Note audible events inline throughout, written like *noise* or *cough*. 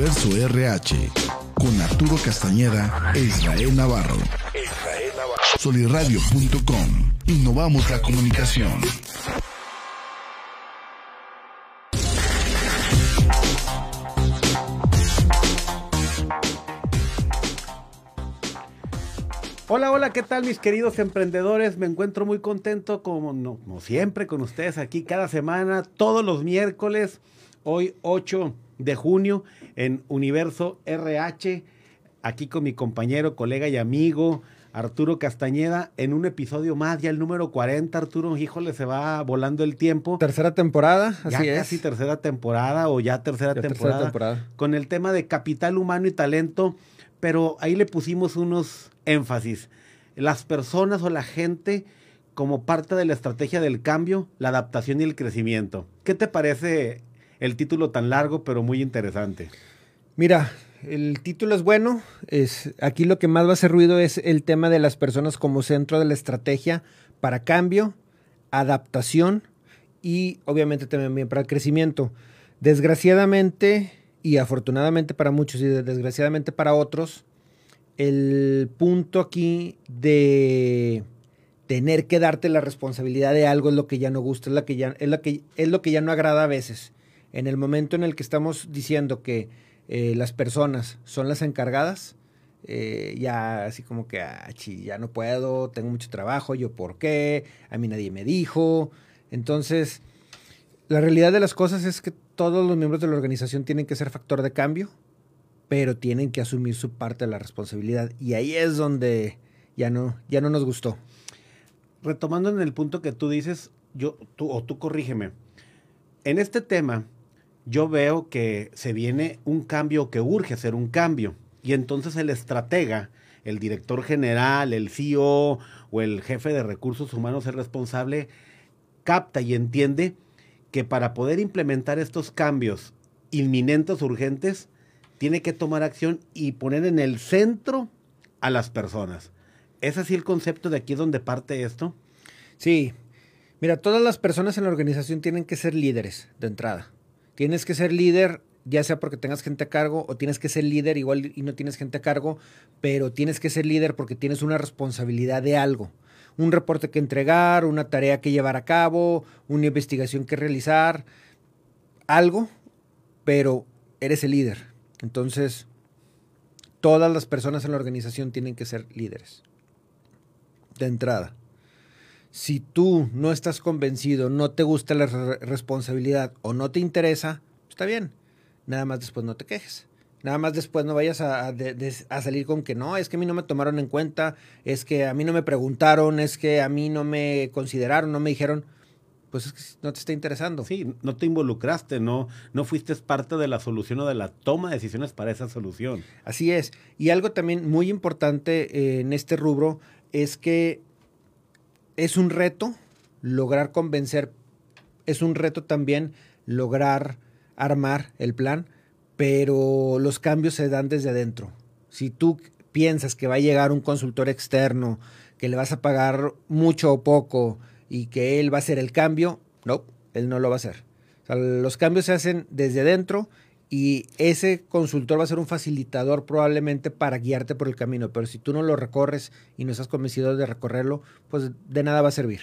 Universo RH con Arturo Castañeda e Israel Navarro. Soliradio.com. Innovamos la comunicación. Hola, hola, ¿qué tal mis queridos emprendedores? Me encuentro muy contento como, como siempre con ustedes aquí cada semana, todos los miércoles, hoy 8 de junio en Universo RH, aquí con mi compañero, colega y amigo Arturo Castañeda en un episodio más, ya el número 40, Arturo, híjole, se va volando el tiempo. Tercera temporada, así ya es. Casi tercera temporada o ya tercera, Ya tercera temporada, temporada. con el tema de capital humano y talento, pero ahí le pusimos unos énfasis. Las personas o la gente como parte de la estrategia del cambio, la adaptación y el crecimiento. ¿Qué te parece el título tan largo pero muy interesante? Mira, el título es bueno. Es, aquí lo que más va a hacer ruido es el tema de las personas como centro de la estrategia para cambio, adaptación y obviamente también para el crecimiento. Desgraciadamente y afortunadamente para muchos y desgraciadamente para otros, el punto aquí de tener que darte la responsabilidad de algo es lo que ya no gusta, es, la que es, que, es lo que ya no agrada a veces. En el momento en el que estamos diciendo que eh, las personas son las encargadas, eh, ya así como que, ah, ya no puedo, tengo mucho trabajo, yo por qué, a mí nadie me dijo. Entonces, la realidad de las cosas es que todos los miembros de la organización tienen que ser factor de cambio, pero tienen que asumir su parte de la responsabilidad. Y ahí es donde ya no, ya no nos gustó. Retomando en el punto que tú dices, yo, tú, o tú corrígeme. En este tema, yo veo que se viene un cambio que urge hacer un cambio. Y entonces el estratega, el director general, el CEO o el jefe de recursos humanos, el responsable, capta y entiende que para poder implementar estos cambios inminentes, urgentes, tiene que tomar acción y poner en el centro a las personas. ¿Es así el concepto de aquí donde parte esto? Sí. Mira, todas las personas en la organización tienen que ser líderes de entrada. Tienes que ser líder, ya sea porque tengas gente a cargo o tienes que ser líder igual y no tienes gente a cargo, pero tienes que ser líder porque tienes una responsabilidad de algo. Un reporte que entregar, una tarea que llevar a cabo, una investigación que realizar, algo, pero eres el líder. Entonces, todas las personas en la organización tienen que ser líderes. De entrada. Si tú no estás convencido, no te gusta la re responsabilidad o no te interesa, está bien. Nada más después no te quejes. Nada más después no vayas a, a, de, a, salir con que no, es que a mí no me tomaron en cuenta, es que a mí no me preguntaron, es que a mí no me consideraron, no me dijeron. Pues es que no te está interesando. Sí, no te involucraste, no, no fuiste parte de la solución o de la toma de decisiones para esa solución. Así es. Y algo también muy importante eh, en este rubro es que es un reto lograr convencer, es un reto también lograr armar el plan, pero los cambios se dan desde adentro. Si tú piensas que va a llegar un consultor externo, que le vas a pagar mucho o poco y que él va a hacer el cambio, no, él no lo va a hacer. Los cambios se hacen desde adentro y ese consultor va a ser un facilitador probablemente para guiarte por el camino, pero si tú no lo recorres y no estás convencido de recorrerlo, pues de nada va a servir.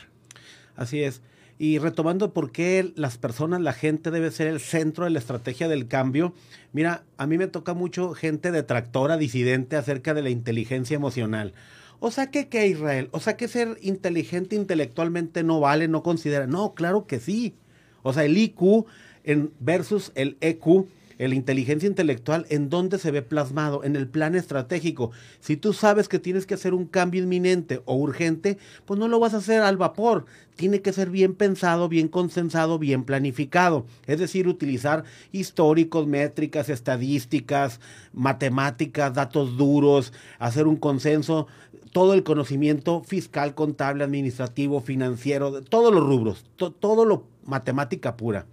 Así es. Y retomando por qué las personas, la gente debe ser el centro de la estrategia del cambio, mira, a mí me toca mucho gente detractora, disidente acerca de la inteligencia emocional. O sea que qué, Israel, o sea que ser inteligente intelectualmente no vale, no considera. No, claro que sí. O sea, el IQ en versus el EQ la inteligencia intelectual, ¿en dónde se ve plasmado? En el plan estratégico. Si tú sabes que tienes que hacer un cambio inminente o urgente, pues no lo vas a hacer al vapor. Tiene que ser bien pensado, bien consensado, bien planificado. Es decir, utilizar históricos, métricas, estadísticas, matemáticas, datos duros, hacer un consenso, todo el conocimiento fiscal, contable, administrativo, financiero, todos los rubros, to todo lo matemática pura.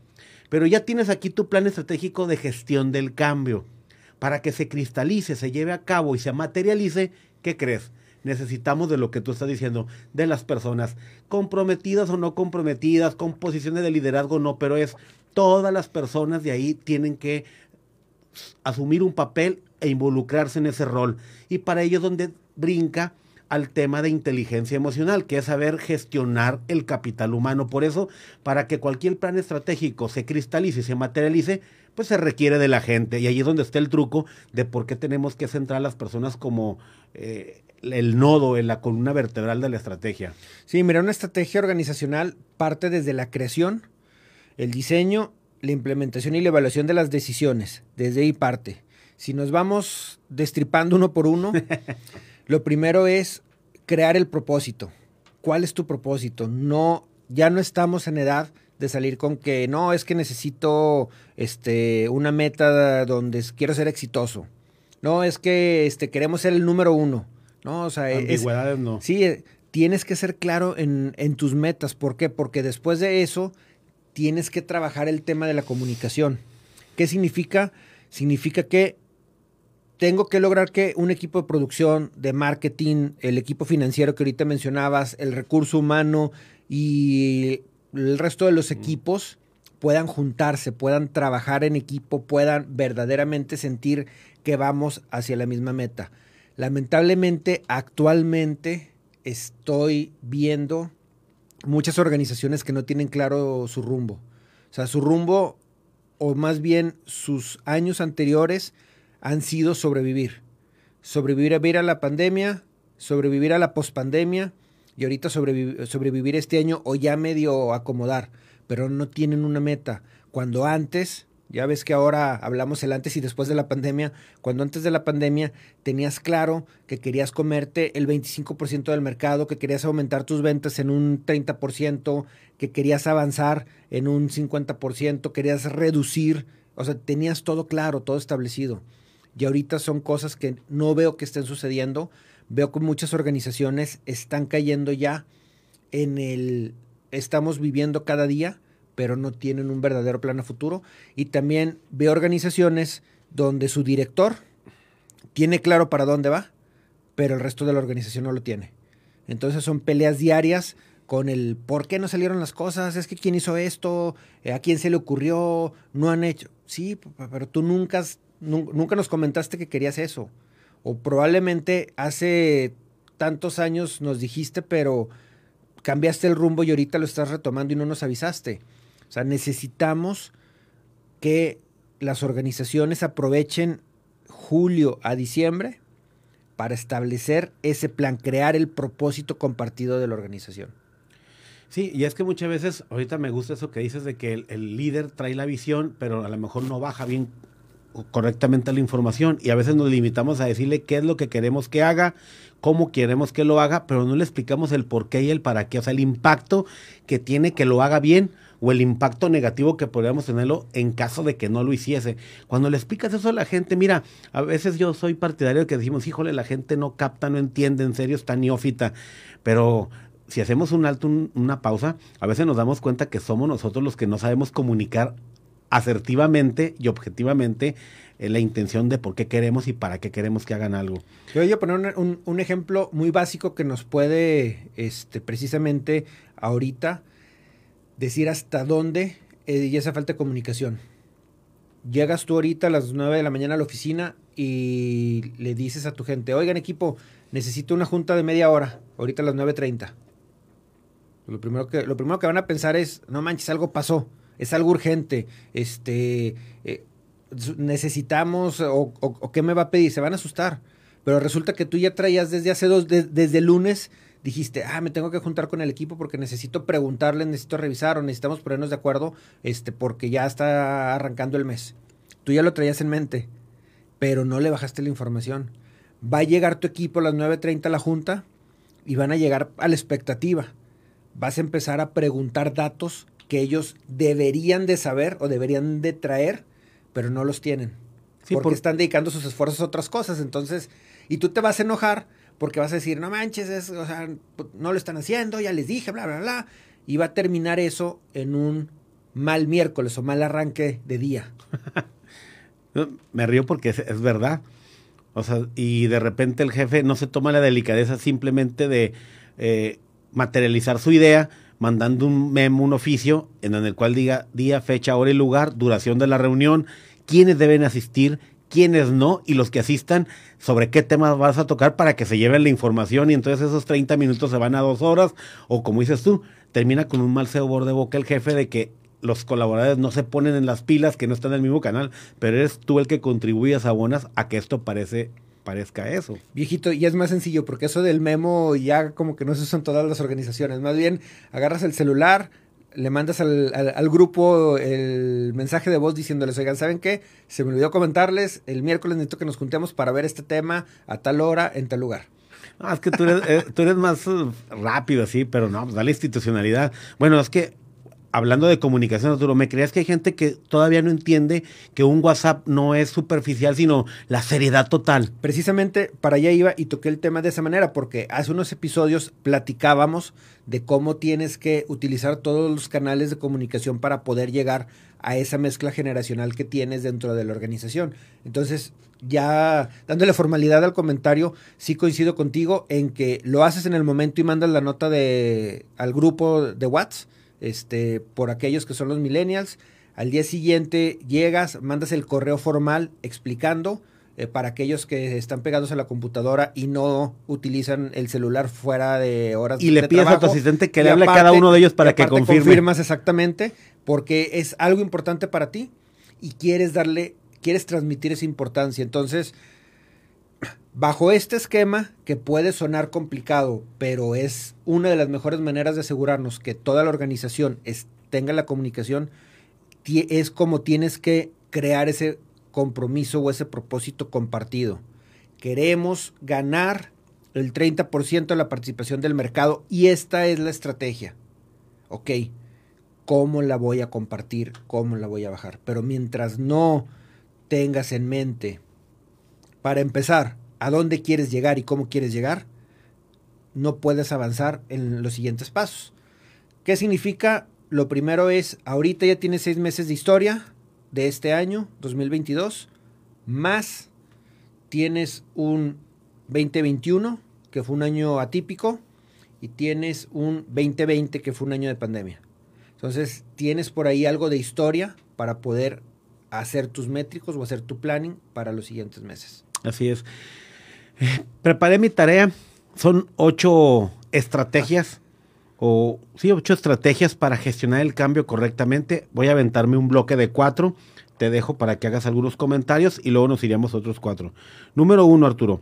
Pero ya tienes aquí tu plan estratégico de gestión del cambio. Para que se cristalice, se lleve a cabo y se materialice, ¿qué crees? Necesitamos de lo que tú estás diciendo, de las personas, comprometidas o no comprometidas, con posiciones de liderazgo o no, pero es todas las personas de ahí tienen que asumir un papel e involucrarse en ese rol. Y para ello es donde brinca al tema de inteligencia emocional, que es saber gestionar el capital humano. Por eso, para que cualquier plan estratégico se cristalice y se materialice, pues se requiere de la gente. Y ahí es donde está el truco de por qué tenemos que centrar a las personas como eh, el nodo en la columna vertebral de la estrategia. Sí, mira, una estrategia organizacional parte desde la creación, el diseño, la implementación y la evaluación de las decisiones. Desde ahí parte. Si nos vamos destripando uno por uno, *laughs* lo primero es crear el propósito. ¿Cuál es tu propósito? No, ya no estamos en edad de salir con que no, es que necesito este, una meta donde quiero ser exitoso. No, es que este, queremos ser el número uno. No, o sea, Ambigüedades no. Sí, eh, tienes que ser claro en, en tus metas. ¿Por qué? Porque después de eso tienes que trabajar el tema de la comunicación. ¿Qué significa? Significa que tengo que lograr que un equipo de producción, de marketing, el equipo financiero que ahorita mencionabas, el recurso humano y el resto de los equipos puedan juntarse, puedan trabajar en equipo, puedan verdaderamente sentir que vamos hacia la misma meta. Lamentablemente, actualmente estoy viendo muchas organizaciones que no tienen claro su rumbo. O sea, su rumbo, o más bien sus años anteriores, han sido sobrevivir. Sobrevivir a, ver a la pandemia, sobrevivir a la pospandemia y ahorita sobrevivir este año o ya medio acomodar, pero no tienen una meta. Cuando antes ya ves que ahora hablamos el antes y después de la pandemia. Cuando antes de la pandemia tenías claro que querías comerte el 25% del mercado, que querías aumentar tus ventas en un 30%, que querías avanzar en un 50%, querías reducir, o sea, tenías todo claro, todo establecido. Y ahorita son cosas que no veo que estén sucediendo. Veo que muchas organizaciones están cayendo ya en el estamos viviendo cada día pero no tienen un verdadero plan a futuro. Y también veo organizaciones donde su director tiene claro para dónde va, pero el resto de la organización no lo tiene. Entonces son peleas diarias con el por qué no salieron las cosas, es que quién hizo esto, eh, a quién se le ocurrió, no han hecho. Sí, pero tú nunca, nunca nos comentaste que querías eso. O probablemente hace tantos años nos dijiste, pero cambiaste el rumbo y ahorita lo estás retomando y no nos avisaste. O sea, necesitamos que las organizaciones aprovechen julio a diciembre para establecer ese plan, crear el propósito compartido de la organización. Sí, y es que muchas veces, ahorita me gusta eso que dices de que el, el líder trae la visión, pero a lo mejor no baja bien correctamente la información y a veces nos limitamos a decirle qué es lo que queremos que haga, cómo queremos que lo haga, pero no le explicamos el por qué y el para qué, o sea, el impacto que tiene que lo haga bien o el impacto negativo que podríamos tenerlo en caso de que no lo hiciese. Cuando le explicas eso a la gente, mira, a veces yo soy partidario de que decimos, híjole, la gente no capta, no entiende, en serio está neófita, pero si hacemos un alto, una pausa, a veces nos damos cuenta que somos nosotros los que no sabemos comunicar asertivamente y objetivamente eh, la intención de por qué queremos y para qué queremos que hagan algo. Yo voy a poner un, ejemplo muy básico que nos puede, este, precisamente ahorita, decir hasta dónde eh, y esa falta de comunicación. Llegas tú ahorita a las 9 de la mañana a la oficina y le dices a tu gente, oigan equipo, necesito una junta de media hora, ahorita a las 9.30. Lo primero, que, lo primero que van a pensar es, no manches, algo pasó, es algo urgente, este, eh, necesitamos, o, qué me va a pedir, se van a asustar. Pero resulta que tú ya traías desde hace dos, desde el lunes dijiste, ah, me tengo que juntar con el equipo porque necesito preguntarle, necesito revisar o necesitamos ponernos de acuerdo este, porque ya está arrancando el mes. Tú ya lo traías en mente, pero no le bajaste la información. Va a llegar tu equipo a las 9.30 a la junta y van a llegar a la expectativa. Vas a empezar a preguntar datos que ellos deberían de saber o deberían de traer, pero no los tienen. porque están dedicando sus esfuerzos a otras cosas. Entonces, y tú te vas a enojar porque vas a decir, no manches, es, o sea, no lo están haciendo, ya les dije, bla, bla, bla. Y va a terminar eso en un mal miércoles o mal arranque de día. *laughs* Me río porque es, verdad. O sea, y de repente el jefe no se toma la delicadeza simplemente de eh, materializar su idea mandando un memo, un oficio, en el cual diga día, fecha, hora y lugar, duración de la reunión, quiénes deben asistir, quiénes no, y los que asistan, sobre qué temas vas a tocar para que se lleven la información y entonces esos 30 minutos se van a dos horas, o como dices tú, termina con un mal sabor de boca el jefe de que los colaboradores no se ponen en las pilas, que no están en el mismo canal, pero eres tú el que contribuyes, abonas a que esto parece parezca eso. Viejito, y es más sencillo, porque eso del memo ya como que no se usan todas las organizaciones. Más bien, agarras el celular, le mandas al, grupo el mensaje de voz diciéndoles, oigan, ¿saben qué? Se me olvidó comentarles, el miércoles necesito que nos juntemos para ver este tema a tal hora, en tal lugar. No, es que tú eres, eh, tú eres más uh, rápido, así, pero no, pues dale institucionalidad. Bueno, es que hablando de comunicación, Arturo, ¿me creías que hay gente que todavía no entiende que un WhatsApp no es superficial, sino la seriedad total? Precisamente para allá iba y toqué el tema de esa manera, porque hace unos episodios platicábamos de cómo tienes que utilizar todos los canales de comunicación para poder llegar a esa mezcla generacional que tienes dentro de la organización. Entonces, ya dándole formalidad al comentario, sí coincido contigo en que lo haces en el momento y mandas la nota de, al grupo de WhatsApp este, por aquellos que son los millennials. Al día siguiente llegas, mandas el correo formal explicando eh, para aquellos que están pegados a la computadora y no utilizan el celular fuera de horas y le pides a tu asistente que le hable a cada uno de ellos para que confirme. Confirmas exactamente, porque es algo importante para ti y quieres darle, quieres transmitir esa importancia. Entonces, Bajo este esquema, que puede sonar complicado, pero es una de las mejores maneras de asegurarnos que toda la organización tenga la comunicación, es como tienes que crear ese compromiso o ese propósito compartido. Queremos ganar el 30% de la participación del mercado y esta es la estrategia. Ok, ¿cómo la voy a compartir? ¿Cómo la voy a bajar? Pero mientras no tengas en mente, para empezar, a dónde quieres llegar y cómo quieres llegar, no puedes avanzar en los siguientes pasos. ¿Qué significa? Lo primero es, ahorita ya tienes seis meses de historia de este año, 2022, más tienes un 2021, que fue un año atípico, y tienes un 2020, que fue un año de pandemia. Entonces, tienes por ahí algo de historia para poder hacer tus métricos o hacer tu planning para los siguientes meses. Así es. Preparé mi tarea. Son ocho estrategias, o sí, ocho estrategias para gestionar el cambio correctamente. Voy a aventarme un bloque de cuatro. Te dejo para que hagas algunos comentarios y luego nos iríamos a otros cuatro. Número uno, Arturo.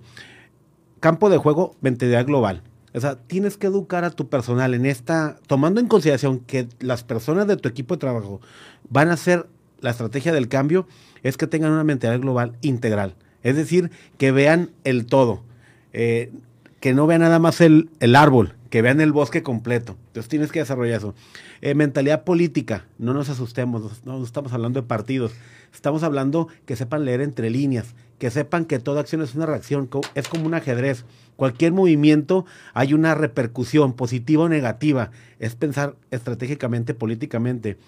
Campo de juego, mentalidad global. O sea, tienes que educar a tu personal en esta, tomando en consideración que las personas de tu equipo de trabajo van a hacer la estrategia del cambio, es que tengan una mentalidad global integral. Es decir, que vean el todo, eh, que no vean nada más el, árbol, que vean el bosque completo. Entonces tienes que desarrollar eso. Eh, mentalidad política, no nos asustemos, no, estamos hablando de partidos, estamos hablando que sepan leer entre líneas, que sepan que toda acción es una reacción, es como un ajedrez. Cualquier movimiento hay una repercusión positiva o negativa, es pensar estratégicamente, políticamente.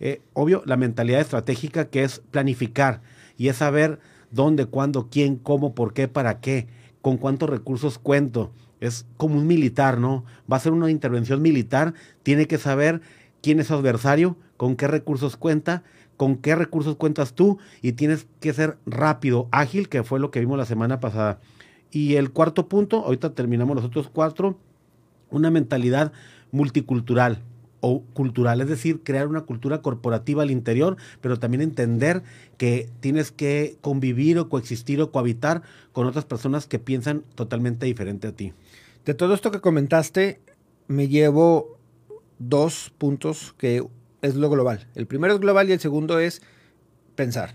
Eh, obvio, la mentalidad estratégica que es planificar y es saber dónde, cuándo, quién, cómo, por qué, para qué, con cuántos recursos cuento. Es como un militar, ¿no? Va a ser una intervención militar, tiene que saber quién es su adversario, con qué recursos cuenta, con qué recursos cuentas tú y tienes que ser rápido, ágil, que fue lo que vimos la semana pasada. Y el cuarto punto, ahorita terminamos los otros cuatro, una mentalidad multicultural o cultural, es decir, crear una cultura corporativa al interior, pero también entender que tienes que convivir o coexistir o cohabitar con otras personas que piensan totalmente diferente a ti. De todo esto que comentaste, me llevo dos puntos que es lo global. El primero es global y el segundo es pensar.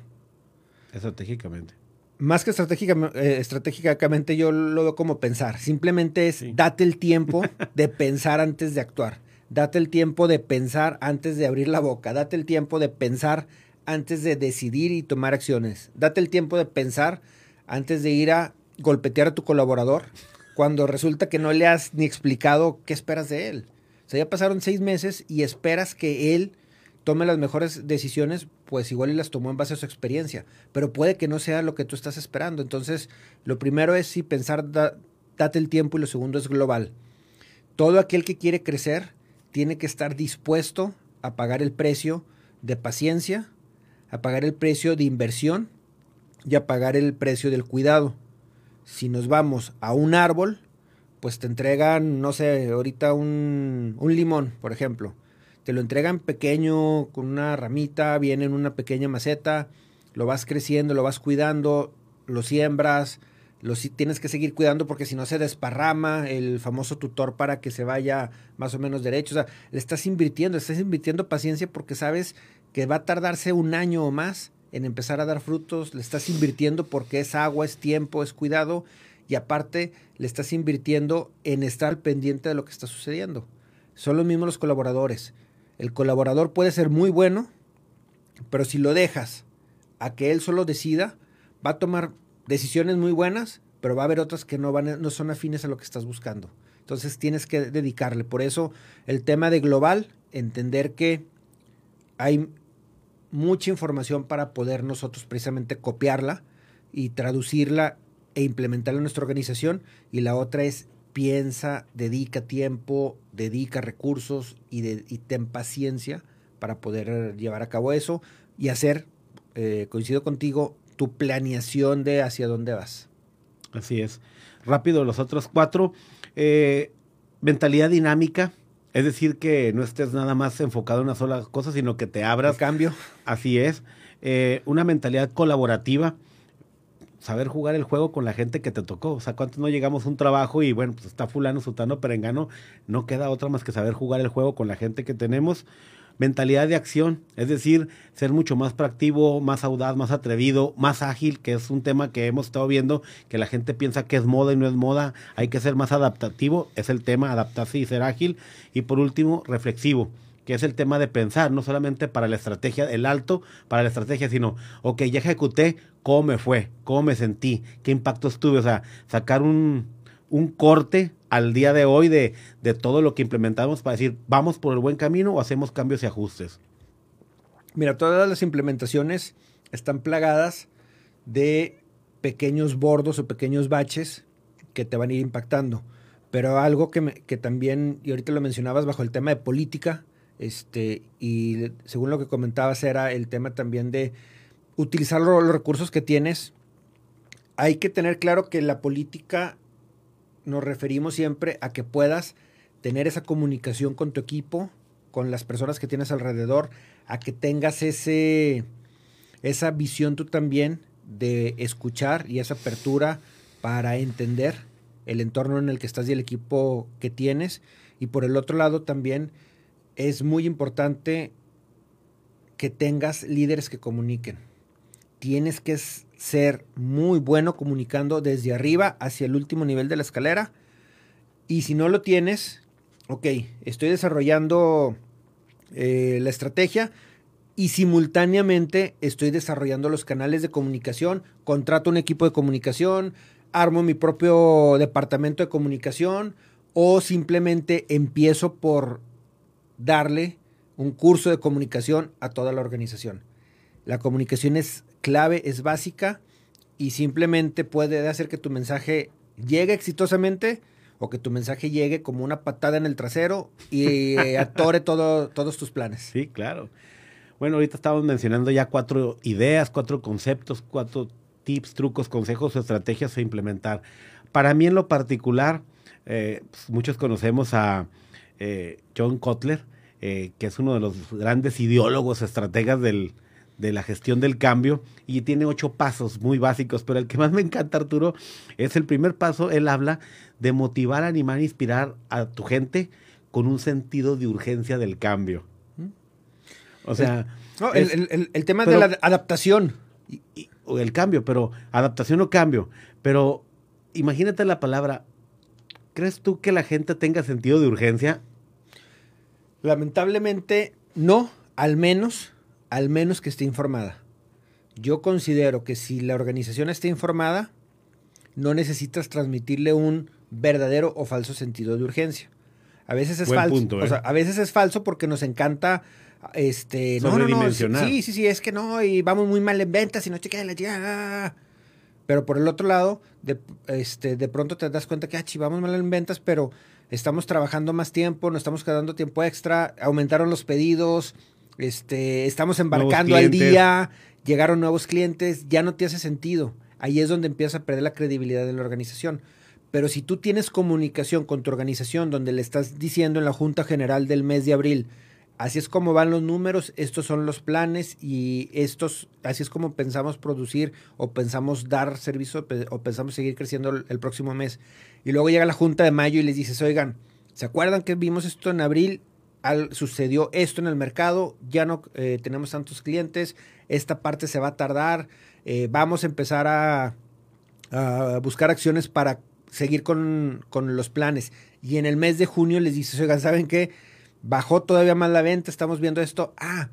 Estratégicamente. Más que eh, estratégicamente, yo lo veo como pensar. Simplemente es date el tiempo *laughs* de pensar antes de actuar. Date el tiempo de pensar antes de abrir la boca. Date el tiempo de pensar antes de decidir y tomar acciones. Date el tiempo de pensar antes de ir a golpetear a tu colaborador cuando resulta que no le has ni explicado qué esperas de él. O sea, ya pasaron seis meses y esperas que él tome las mejores decisiones, pues igual y las tomó en base a su experiencia, pero puede que no sea lo que tú estás esperando. Entonces, lo primero es sí pensar, date el tiempo y lo segundo es global. Todo aquel que quiere crecer tiene que estar dispuesto a pagar el precio de paciencia, a pagar el precio de inversión y a pagar el precio del cuidado. Si nos vamos a un árbol, pues te entregan, no sé, ahorita un, un limón, por ejemplo. Te lo entregan pequeño, con una ramita, viene en una pequeña maceta, lo vas creciendo, lo vas cuidando, lo siembras, lo tienes que seguir cuidando porque si no se desparrama el famoso tutor para que se vaya más o menos derecho. O sea, le estás invirtiendo, estás invirtiendo paciencia porque sabes que va a tardarse un año o más en empezar a dar frutos, le estás invirtiendo porque es agua, es tiempo, es cuidado y aparte le estás invirtiendo en estar pendiente de lo que está sucediendo. Son los mismos los colaboradores. El colaborador puede ser muy bueno, pero si lo dejas a que él solo decida, va a tomar decisiones muy buenas, pero va a haber otras que no, van, no son afines a lo que estás buscando. Entonces tienes que dedicarle. Por eso el tema de global, entender que hay mucha información para poder nosotros precisamente copiarla y traducirla e implementarla en nuestra organización. Y la otra es piensa, dedica tiempo, dedica recursos y, de, ten paciencia para poder llevar a cabo eso y hacer, eh, coincido contigo, tu planeación de hacia dónde vas. Así es. Rápido, los otros cuatro. Eh, mentalidad dinámica es decir, que no estés nada más enfocado en una sola cosa, sino que te abras. cambio. Así es. Eh, una mentalidad colaborativa. Saber jugar el juego con la gente que te tocó. O sea, cuántos no llegamos a un trabajo y bueno, pues está fulano, sutano, perengano. No queda otra más que saber jugar el juego con la gente que tenemos mentalidad de acción, es decir, ser mucho más proactivo, más audaz, más atrevido, más ágil, que es un tema que hemos estado viendo, que la gente piensa que es moda y no es moda, hay que ser más adaptativo, es el tema, adaptarse y ser ágil. Y por último, reflexivo que es el tema de pensar, no solamente para la estrategia, el alto para la estrategia, sino, ok, ya ejecuté, ¿cómo me fue? ¿Cómo me sentí? ¿Qué impactos tuve? O sea, sacar un, un corte al día de hoy de, de todo lo que implementamos para decir, ¿vamos por el buen camino o hacemos cambios y ajustes? Mira, todas las implementaciones están plagadas de pequeños bordos o pequeños baches que te van a ir impactando. Pero algo que, que también, y ahorita lo mencionabas bajo el tema de política, este, y según lo que comentabas era el tema también de utilizar los recursos que tienes. Hay que tener claro que la política nos referimos siempre a que puedas tener esa comunicación con tu equipo, con las personas que tienes alrededor, a que tengas ese, esa visión tú también de escuchar y esa apertura para entender el entorno en el que estás y el equipo que tienes. Y por el otro lado también es muy importante que tengas líderes que comuniquen. Tienes que ser muy bueno comunicando desde arriba hacia el último nivel de la escalera. Y si no lo tienes, ok, estoy desarrollando eh, la estrategia y simultáneamente estoy desarrollando los canales de comunicación, contrato un equipo de comunicación, armo mi propio departamento de comunicación o simplemente empiezo por darle un curso de comunicación a toda la organización. La comunicación es clave, es básica y simplemente puede hacer que tu mensaje llegue exitosamente o que tu mensaje llegue como una patada en el trasero y eh, *laughs* atore todo, todos tus planes. Sí, claro. Bueno, ahorita estamos mencionando ya cuatro ideas, cuatro conceptos, cuatro tips, trucos, consejos o estrategias a implementar. Para mí en lo particular, eh, pues, muchos conocemos a eh, John Kotler, que es uno de los grandes ideólogos, estrategas del, de la gestión del cambio y tiene ocho pasos muy básicos, pero el que más me encanta, Arturo, es el primer paso, él habla de motivar, animar, inspirar a tu gente con un sentido de urgencia del cambio. O sea... el, tema de la adaptación. o el cambio, pero adaptación o cambio. Pero imagínate la palabra, ¿crees tú que la gente tenga sentido de urgencia? Lamentablemente no, al menos al menos que esté informada. Yo considero que si la organización está informada, no necesitas transmitirle un verdadero o falso sentido de urgencia. A veces es falso. ¿eh? a veces es falso porque nos encanta este no, no, no, sí, sí, sí, es que no, y vamos muy mal en ventas y no chequea la ya. Pero por el otro lado, de, este, de pronto te das cuenta que ah, vamos mal en ventas, pero estamos trabajando más tiempo, nos estamos quedando tiempo extra, aumentaron los pedidos, este, estamos embarcando al día, llegaron nuevos clientes, ya no te hace sentido. Ahí es donde empieza a perder la credibilidad de la organización. Pero si tú tienes comunicación con tu organización donde le estás diciendo en la Junta General del mes de abril, así es como van los números, estos son los planes y estos, así es como pensamos producir o pensamos dar servicio o pensamos seguir creciendo el, próximo mes. Y luego llega la Junta de mayo y les dices, oigan, ¿se acuerdan que vimos esto en abril? Sucedió esto en el mercado, ya no eh, tenemos tantos clientes, esta parte se va a tardar, eh, vamos a empezar a, buscar acciones para seguir con, los planes. Y en el mes de junio les dices, oigan, ¿saben qué? Bajó todavía más la venta, estamos viendo esto. Ah,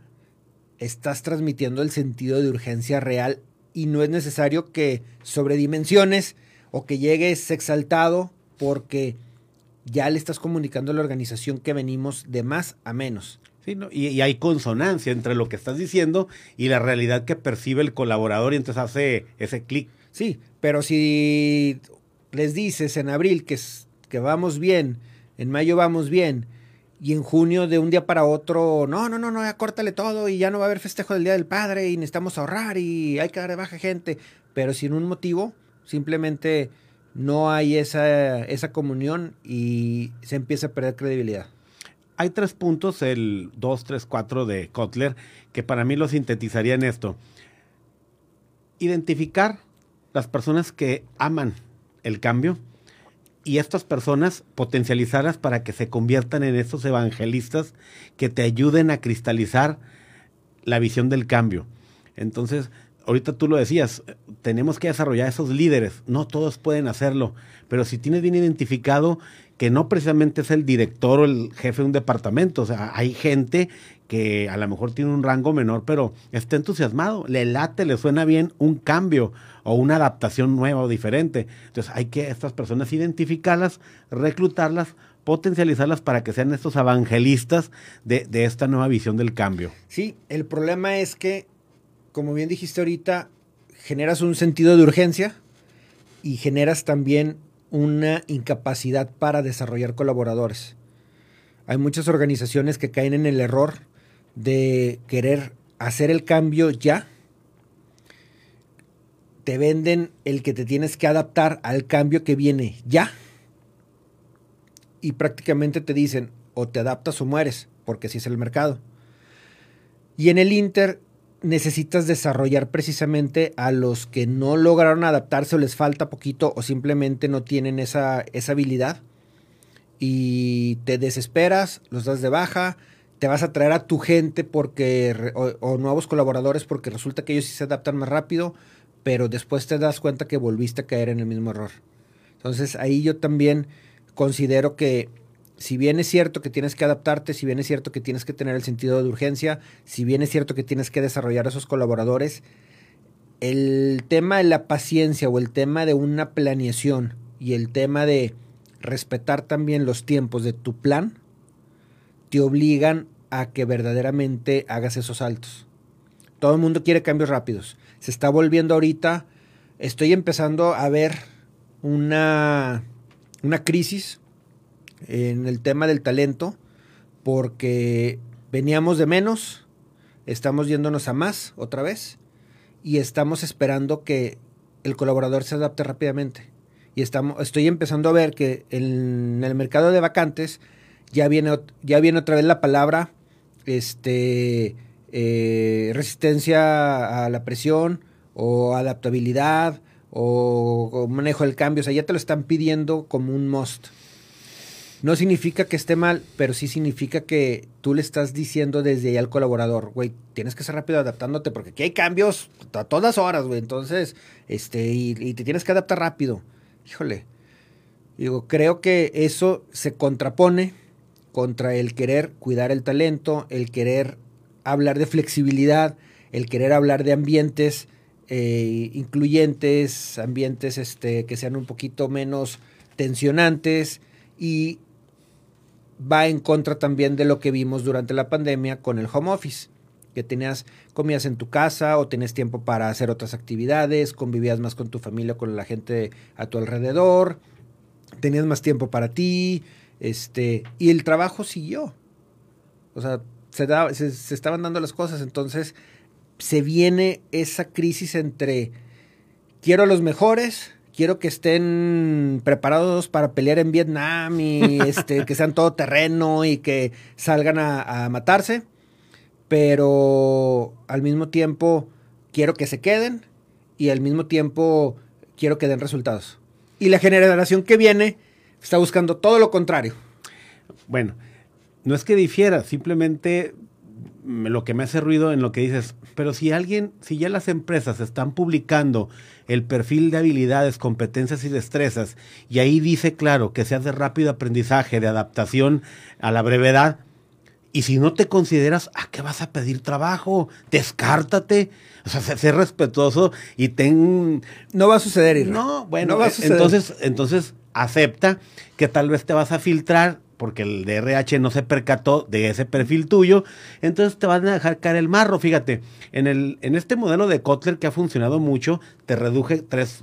estás transmitiendo el sentido de urgencia real y no es necesario que sobredimensiones o que llegues exaltado porque ya le estás comunicando a la organización que venimos de más a menos. Sí, y, hay consonancia entre lo que estás diciendo y la realidad que percibe el colaborador y entonces hace ese clic. Sí, pero si les dices en abril que, que vamos bien, en mayo vamos bien, y en junio de un día para otro, no, no, no, no, ya córtale todo y ya no va a haber festejo del Día del Padre y necesitamos ahorrar y hay que dar de baja gente, pero sin un motivo, simplemente no hay esa, esa comunión y se empieza a perder credibilidad. Hay tres puntos, el 2, 3, 4 de Kotler, que para mí lo sintetizaría en esto. Identificar las personas que aman el cambio y estas personas potencializarlas para que se conviertan en estos evangelistas que te ayuden a cristalizar la visión del cambio. Entonces, ahorita tú lo decías, tenemos que desarrollar esos líderes. No todos pueden hacerlo, pero si tienes bien identificado que no precisamente es el director o el jefe de un departamento, o sea, hay gente que a lo mejor tiene un rango menor, pero está entusiasmado, le late, le suena bien un cambio o una adaptación nueva o diferente. Entonces hay que estas personas identificarlas, reclutarlas, potencializarlas para que sean estos evangelistas de, de esta nueva visión del cambio. Sí, el problema es que como bien dijiste ahorita, generas un sentido de urgencia y generas también una incapacidad para desarrollar colaboradores. Hay muchas organizaciones que caen en el error de querer hacer el cambio ya. Te venden el que te tienes que adaptar al cambio que viene ya. Y prácticamente te dicen o te adaptas o mueres, porque así es el mercado. Y en el Inter necesitas desarrollar precisamente a los que no lograron adaptarse o les falta poquito o simplemente no tienen esa, esa habilidad y te desesperas, los das de baja, te vas a traer a tu gente porque o, nuevos colaboradores porque resulta que ellos sí se adaptan más rápido, pero después te das cuenta que volviste a caer en el mismo error. Entonces ahí yo también considero que si bien es cierto que tienes que adaptarte, si bien es cierto que tienes que tener el sentido de urgencia, si bien es cierto que tienes que desarrollar a esos colaboradores, el tema de la paciencia o el tema de una planeación y el tema de respetar también los tiempos de tu plan, te obligan a que verdaderamente hagas esos saltos. Todo el mundo quiere cambios rápidos. Se está volviendo ahorita, estoy empezando a ver una, una crisis en el tema del talento porque veníamos de menos, estamos yéndonos a más otra vez y estamos esperando que el colaborador se adapte rápidamente. Y estamos, estoy empezando a ver que en el mercado de vacantes ya viene, ya viene otra vez la palabra este, eh, resistencia a la presión o adaptabilidad o, o manejo del cambio. O sea, ya te lo están pidiendo como un must. No significa que esté mal, pero sí significa que tú le estás diciendo desde ahí al colaborador, güey, tienes que ser rápido adaptándote porque aquí hay cambios a todas horas, güey. Entonces, este, y, te tienes que adaptar rápido. Híjole. Digo, creo que eso se contrapone contra el querer cuidar el talento, el querer hablar de flexibilidad, el querer hablar de ambientes eh, incluyentes, ambientes este, que sean un poquito menos tensionantes y va en contra también de lo que vimos durante la pandemia con el home office, que tenías comías en tu casa o tenías tiempo para hacer otras actividades, convivías más con tu familia, con la gente a tu alrededor, tenías más tiempo para ti, este, y el trabajo siguió. O sea, se, se estaban dando las cosas. Entonces se viene esa crisis entre quiero a los mejores, quiero que estén preparados para pelear en Vietnam y *laughs* este, que sean todo terreno y que salgan a, a, matarse, pero al mismo tiempo quiero que se queden y al mismo tiempo quiero que den resultados. Y la generación que viene está buscando todo lo contrario. Bueno, no es que difiera, simplemente lo que me hace ruido en lo que dices, pero si alguien, si ya las empresas están publicando el perfil de habilidades, competencias y destrezas, y ahí dice claro que se hace rápido aprendizaje, de adaptación a la brevedad, y si no te consideras, ¿a qué vas a pedir trabajo? Descártate. O sea, sé, respetuoso y ten... No va a suceder. Irra. No, bueno, no va a suceder. entonces, entonces acepta que tal vez te vas a filtrar porque el DRH no se percató de ese perfil tuyo, entonces te van a dejar caer el marro. Fíjate, en, el, en este modelo de Kotler que ha funcionado mucho, te reduje tres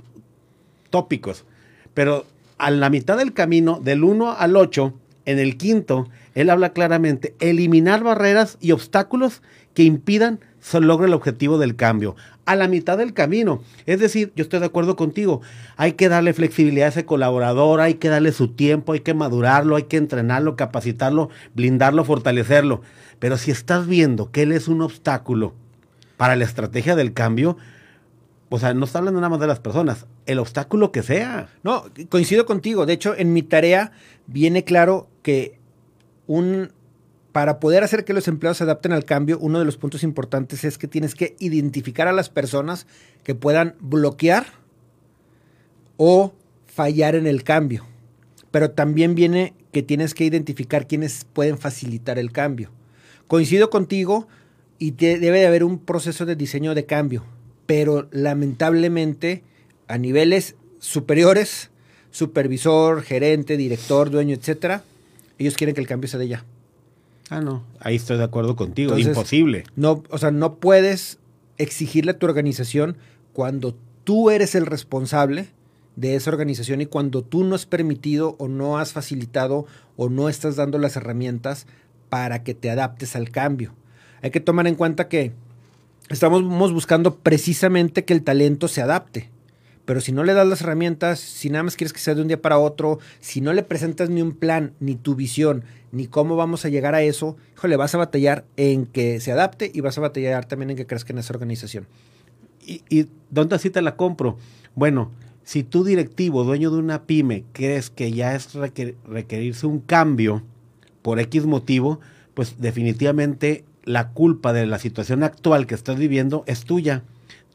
tópicos, pero a la mitad del camino, del 1 al 8, en el quinto, él habla claramente, eliminar barreras y obstáculos que impidan se logre el objetivo del cambio. A la mitad del camino. Es decir, yo estoy de acuerdo contigo. Hay que darle flexibilidad a ese colaborador, hay que darle su tiempo, hay que madurarlo, hay que entrenarlo, capacitarlo, blindarlo, fortalecerlo. Pero si estás viendo que él es un obstáculo para la estrategia del cambio, o sea, no está hablando nada más de las personas, el obstáculo que sea. No, coincido contigo. De hecho, en mi tarea viene claro que un para poder hacer que los empleados se adapten al cambio, uno de los puntos importantes es que tienes que identificar a las personas que puedan bloquear o fallar en el cambio. Pero también viene que tienes que identificar quienes pueden facilitar el cambio. Coincido contigo y debe de haber un proceso de diseño de cambio, pero lamentablemente a niveles superiores, supervisor, gerente, director, dueño, etcétera, ellos quieren que el cambio se dé ya. Ah, no. Ahí estoy de acuerdo contigo. Entonces, Imposible. No, o sea, no puedes exigirle a tu organización cuando tú eres el responsable de esa organización y cuando tú no has permitido o no has facilitado o no estás dando las herramientas para que te adaptes al cambio. Hay que tomar en cuenta que estamos buscando precisamente que el talento se adapte. Pero si no le das las herramientas, si nada más quieres que sea de un día para otro, si no le presentas ni un plan, ni tu visión, ni cómo vamos a llegar a eso, híjole, vas a batallar en que se adapte y vas a batallar también en que crezca en esa organización. ¿Y, y dónde así te la compro? Bueno, si tú directivo, dueño de una pyme, crees que ya es requer requerirse un cambio por X motivo, pues definitivamente la culpa de la situación actual que estás viviendo es tuya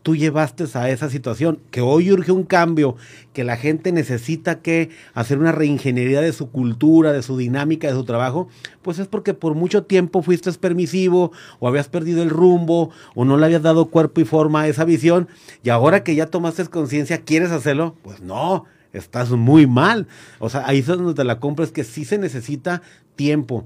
tú llevaste a esa situación, que hoy urge un cambio, que la gente necesita que hacer una reingeniería de su cultura, de su dinámica, de su trabajo, pues es porque por mucho tiempo fuiste permisivo o habías perdido el rumbo o no le habías dado cuerpo y forma a esa visión y ahora que ya tomaste conciencia, ¿quieres hacerlo? Pues no, estás muy mal. O sea, ahí es donde te la compras, que sí se necesita tiempo.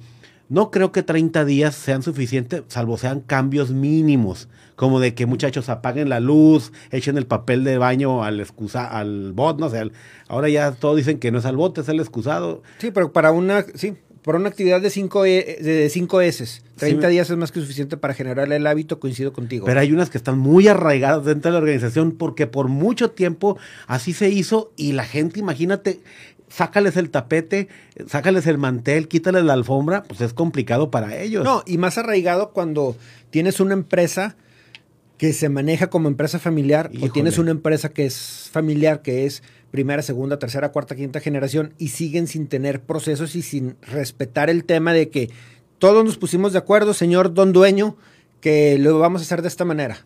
No creo que 30 días sean suficientes, salvo sean cambios mínimos, como de que muchachos apaguen la luz, echen el papel de baño al excusa, al bot, no sé. ahora ya todos dicen que no es al bot, es el excusado. Sí, pero para una, sí, para una actividad de 5 e, de cinco S, 30 sí, días es más que suficiente para generar el hábito, coincido contigo. Pero hay unas que están muy arraigadas dentro de la organización porque por mucho tiempo así se hizo y la gente, imagínate, sácales el tapete, sácales el mantel, quítales la alfombra, pues es complicado para ellos. No, y más arraigado cuando tienes una empresa que se maneja como empresa familiar Híjole. o tienes una empresa que es familiar, que es primera, segunda, tercera, cuarta, quinta generación y siguen sin tener procesos y sin respetar el tema de que todos nos pusimos de acuerdo, señor don dueño, que lo vamos a hacer de esta manera.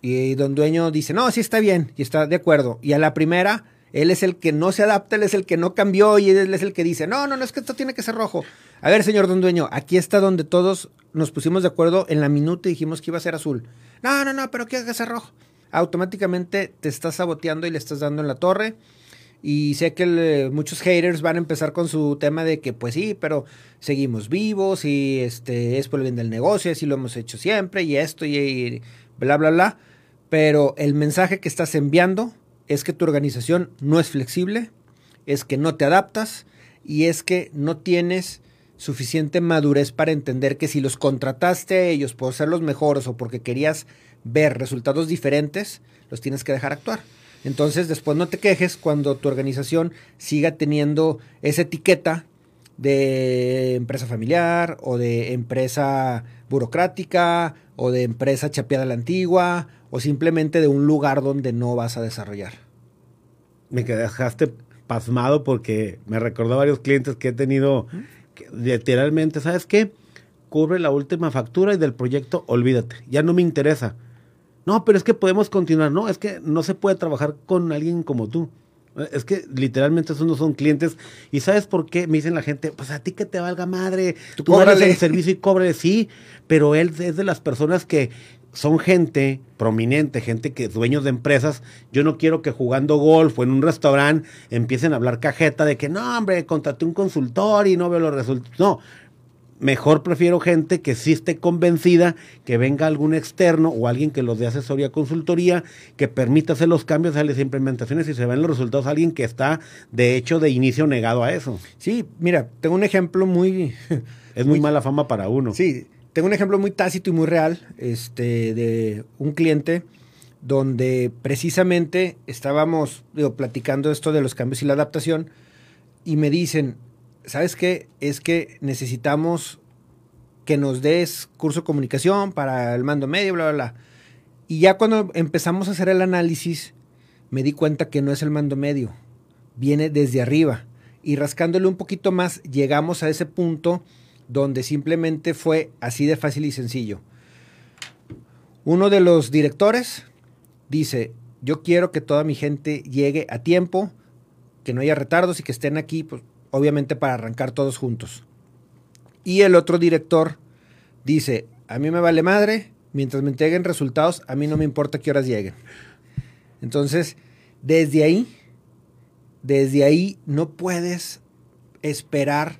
Y don dueño dice, no, sí está bien, y está de acuerdo. Y a la primera él es el que no se adapta, él es el que no cambió y él es el que dice, no, no, no, es que esto tiene que ser rojo. A ver, señor don dueño, aquí está donde todos nos pusimos de acuerdo en la minuta y dijimos que iba a ser azul. No, no, no, pero que ser rojo. Automáticamente te estás saboteando y le estás dando en la torre. Y sé que muchos haters van a empezar con su tema de que, pues sí, pero seguimos vivos y este es por el bien del negocio, así lo hemos hecho siempre y esto y bla, bla, bla. Pero el mensaje que estás enviando es que tu organización no es flexible, es que no te adaptas y es que no tienes suficiente madurez para entender que si los contrataste a ellos por ser los mejores o porque querías ver resultados diferentes, los tienes que dejar actuar. Entonces, después no te quejes cuando tu organización siga teniendo esa etiqueta de empresa familiar o de empresa burocrática o de empresa chapeada a la antigua o simplemente de un lugar donde no vas a desarrollar. Me dejaste pasmado porque me recordó a varios clientes que he tenido literalmente, ¿sabes qué? Cubre la última factura y del proyecto olvídate, ya no me interesa. No, pero es que podemos continuar. No, es que no se puede trabajar con alguien como tú. Es que literalmente esos no son clientes. ¿Y sabes por qué? Me dicen la gente, pues a ti que te valga madre. Tú, tú el servicio y cobre, sí. Pero él es de las personas que son gente prominente, gente que dueños de empresas. Yo no quiero que jugando golf o en un restaurante empiecen a hablar cajeta de que no, hombre, contraté un consultor y no veo los resultados. No, mejor prefiero gente que sí esté convencida, que venga algún externo o alguien que los dé asesoría, consultoría, que permita hacer los cambios a las implementaciones y se ven los resultados, alguien que está de hecho de inicio negado a eso. Sí, mira, tengo un ejemplo muy... Es muy, *laughs* mala fama para uno. Sí, tengo un ejemplo muy tácito y muy real este, de un cliente donde precisamente estábamos platicando esto de los cambios y la adaptación y me dicen, ¿sabes qué? Es que necesitamos que nos des curso de comunicación para el mando medio, bla, bla, bla. Y ya cuando empezamos a hacer el análisis, me di cuenta que no es el mando medio, viene desde arriba. Y rascándole un poquito más, llegamos a ese punto donde simplemente fue así de fácil y sencillo. Uno de los directores dice, yo quiero que toda mi gente llegue a tiempo, que no haya retardos y que estén aquí, pues, obviamente para arrancar todos juntos. Y el otro director dice, a mí me vale madre, mientras me entreguen resultados, a mí no me importa qué horas lleguen. Entonces, desde ahí, desde ahí no puedes esperar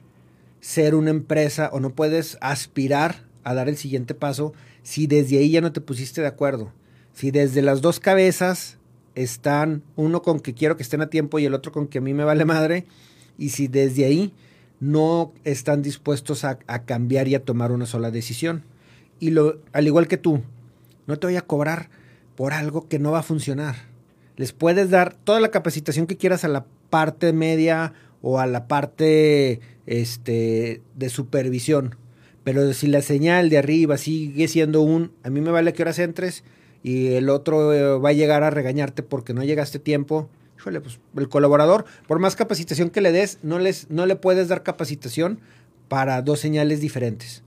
ser una empresa o no puedes aspirar a dar el siguiente paso si desde ahí ya no te pusiste de acuerdo. Si desde las dos cabezas están uno con que quiero que estén a tiempo y el otro con que a mí me vale madre, y si desde ahí no están dispuestos a, cambiar y a tomar una sola decisión. Y lo, al igual que tú, no te voy a cobrar por algo que no va a funcionar. Les puedes dar toda la capacitación que quieras a la parte media o a la parte este, de supervisión. Pero si la señal de arriba sigue siendo un, a mí me vale que horas entres y el otro eh, va a llegar a regañarte porque no llegaste tiempo, pues el colaborador, por más capacitación que le des, no, les, no le puedes dar capacitación para dos señales diferentes.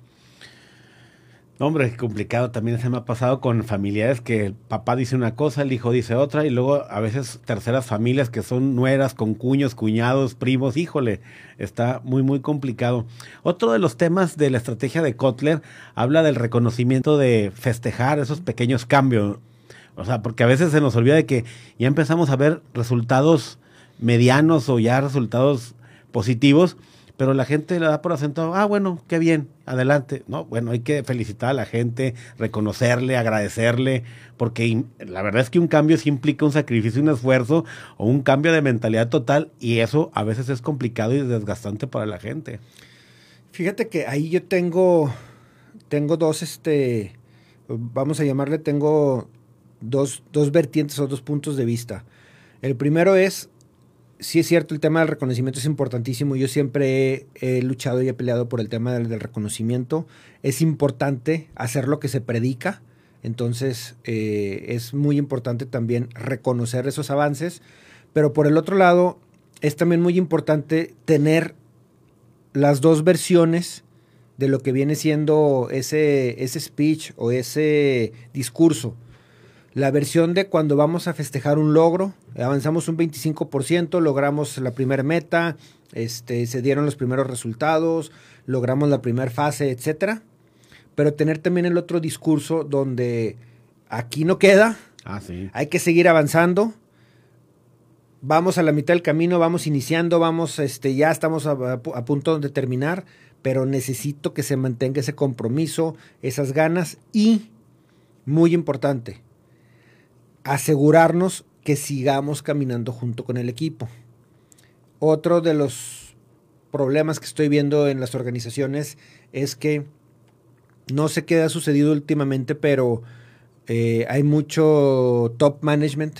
Hombre, complicado también se me ha pasado con familiares que el papá dice una cosa, el hijo dice otra, y luego a veces terceras familias que son nueras con cuños, cuñados, primos, híjole, está muy, muy complicado. Otro de los temas de la estrategia de Kotler habla del reconocimiento de festejar esos pequeños cambios. O sea, porque a veces se nos olvida de que ya empezamos a ver resultados medianos o ya resultados positivos pero la gente le da por acento, ah, bueno, qué bien, adelante. No, bueno, hay que felicitar a la gente, reconocerle, agradecerle, porque la verdad es que un cambio sí implica un sacrificio, un esfuerzo o un cambio de mentalidad total y eso a veces es complicado y desgastante para la gente. Fíjate que ahí yo tengo, tengo dos, este, vamos a llamarle, tengo dos, dos vertientes o dos puntos de vista. El primero es sí es cierto, el tema del reconocimiento es importantísimo. Yo siempre he, luchado y he peleado por el tema del, reconocimiento. Es importante hacer lo que se predica. Entonces eh, es muy importante también reconocer esos avances. Pero por el otro lado, es también muy importante tener las dos versiones de lo que viene siendo ese, ese speech o ese discurso la versión de cuando vamos a festejar un logro, avanzamos un 25%, logramos la primera meta, este, se dieron los primeros resultados, logramos la primera fase, etcétera. Pero tener también el otro discurso donde aquí no queda, ah, hay que seguir avanzando, vamos a la mitad del camino, vamos iniciando, vamos, este, ya estamos a, a, punto de terminar, pero necesito que se mantenga ese compromiso, esas ganas y, muy importante, asegurarnos que sigamos caminando junto con el equipo. Otro de los problemas que estoy viendo en las organizaciones es que no sé qué ha sucedido últimamente, pero eh, hay mucho top management,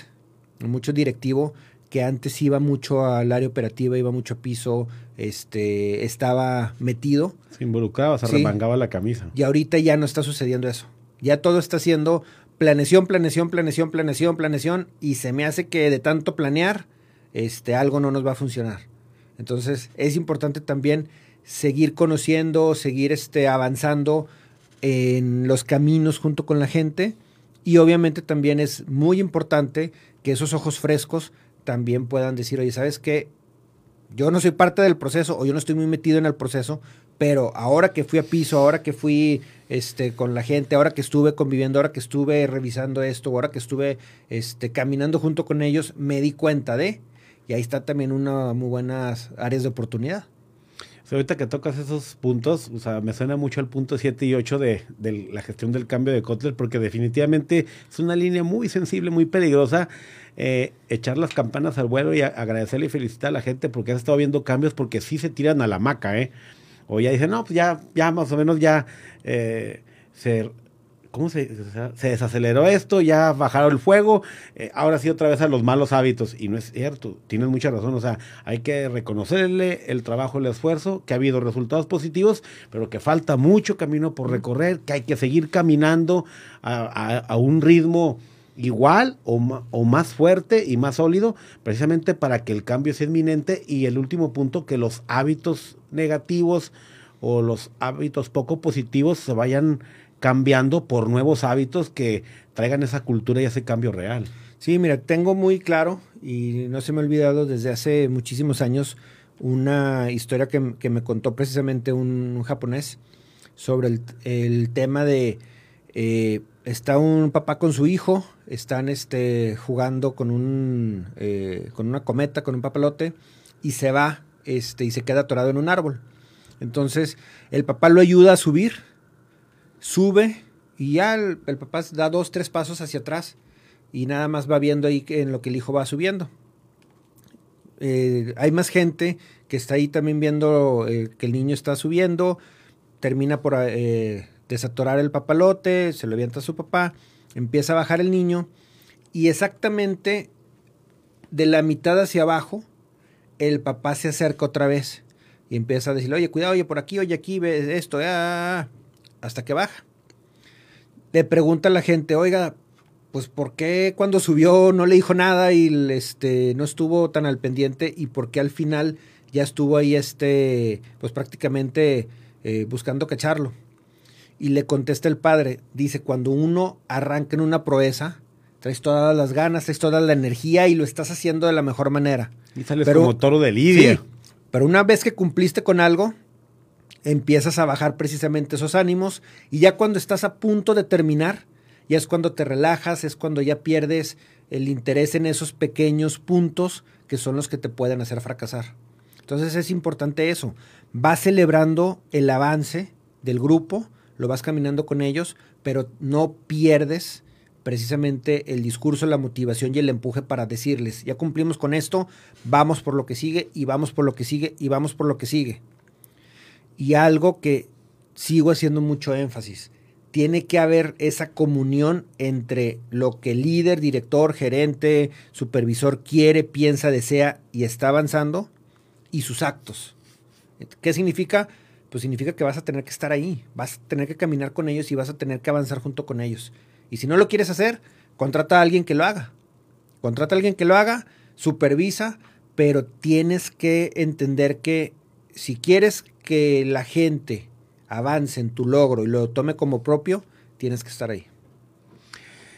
mucho directivo que antes iba mucho al área operativa, iba mucho a piso, este, estaba metido. Se involucraba, se remangaba la camisa. Y ahorita ya no está sucediendo eso. Ya todo está siendo planeación, planeación, planeación, planeación, planeación, y se me hace que de tanto planear, este, algo no nos va a funcionar. Entonces es importante también seguir conociendo, seguir este, avanzando en los caminos junto con la gente y obviamente también es muy importante que esos ojos frescos también puedan decir, oye, ¿sabes qué? Yo no soy parte del proceso o yo no estoy muy metido en el proceso, pero ahora que fui a piso, ahora que fui este, con la gente, ahora que estuve conviviendo, ahora que estuve revisando esto, ahora que estuve este, caminando junto con ellos, me di cuenta de, y ahí está también una muy buenas áreas de oportunidad. ahorita que tocas esos puntos, o sea, me suena mucho el punto 7 y 8 de, de, la gestión del cambio de Kotler, porque definitivamente es una línea muy sensible, muy peligrosa. Eh, echar las campanas al vuelo y agradecerle y felicitar a la gente porque has estado viendo cambios, porque sí se tiran a la maca, ¿eh? O ya dicen, no, pues ya, ya más o menos ya eh, se ¿cómo se, se, desaceleró esto? Ya bajaron el fuego, eh, ahora sí otra vez a los malos hábitos. Y no es cierto, tienes mucha razón. O sea, hay que reconocerle el trabajo, el esfuerzo, que ha habido resultados positivos, pero que falta mucho camino por recorrer, que hay que seguir caminando a, un ritmo igual o, más fuerte y más sólido, precisamente para que el cambio sea inminente. Y el último punto, que los hábitos negativos o los hábitos poco positivos se vayan cambiando por nuevos hábitos que traigan esa cultura y ese cambio real. Sí, mira, tengo muy claro y no se me ha olvidado desde hace muchísimos años una historia que, me contó precisamente un, japonés sobre el, tema de eh, está un papá con su hijo, están este, jugando con, un, eh, con una cometa, con un papalote, y se va este, y se queda atorado en un árbol. Entonces el papá lo ayuda a subir sube y ya el, papá da dos, tres pasos hacia atrás y nada más va viendo ahí en lo que el hijo va subiendo. Eh, hay más gente que está ahí también viendo eh, que el niño está subiendo, termina por desatorar el papalote, se lo avienta a su papá, empieza a bajar el niño y exactamente de la mitad hacia abajo el papá se acerca otra vez y empieza a decirle, oye, cuidado, oye, por aquí, oye, aquí, ves esto, ah, ah, ah" hasta que baja. Le pregunta la gente, oiga, pues ¿por qué cuando subió no le dijo nada y este, no estuvo tan al pendiente y por qué al final ya estuvo ahí este, pues prácticamente eh, buscando cacharlo? Y le contesta el padre, dice, cuando uno arranca en una proeza, traes todas las ganas, traes toda la energía y lo estás haciendo de la mejor manera. Y sales como toro de lidia. pero una vez que cumpliste con algo, empiezas a bajar precisamente esos ánimos y ya cuando estás a punto de terminar, ya es cuando te relajas, es cuando ya pierdes el interés en esos pequeños puntos que son los que te pueden hacer fracasar. Entonces es importante eso, vas celebrando el avance del grupo, lo vas caminando con ellos, pero no pierdes precisamente el discurso, la motivación y el empuje para decirles, ya cumplimos con esto, vamos por lo que sigue y vamos por lo que sigue y vamos por lo que sigue. Y algo que sigo haciendo mucho énfasis, tiene que haber esa comunión entre lo que el líder, director, gerente, supervisor quiere, piensa, desea y está avanzando y sus actos. ¿Qué significa? Pues significa que vas a tener que estar ahí, vas a tener que caminar con ellos y vas a tener que avanzar junto con ellos. Y si no lo quieres hacer, contrata a alguien que lo haga. Contrata a alguien que lo haga, supervisa, pero tienes que entender que si quieres que la gente avance en tu logro y lo tome como propio, tienes que estar ahí.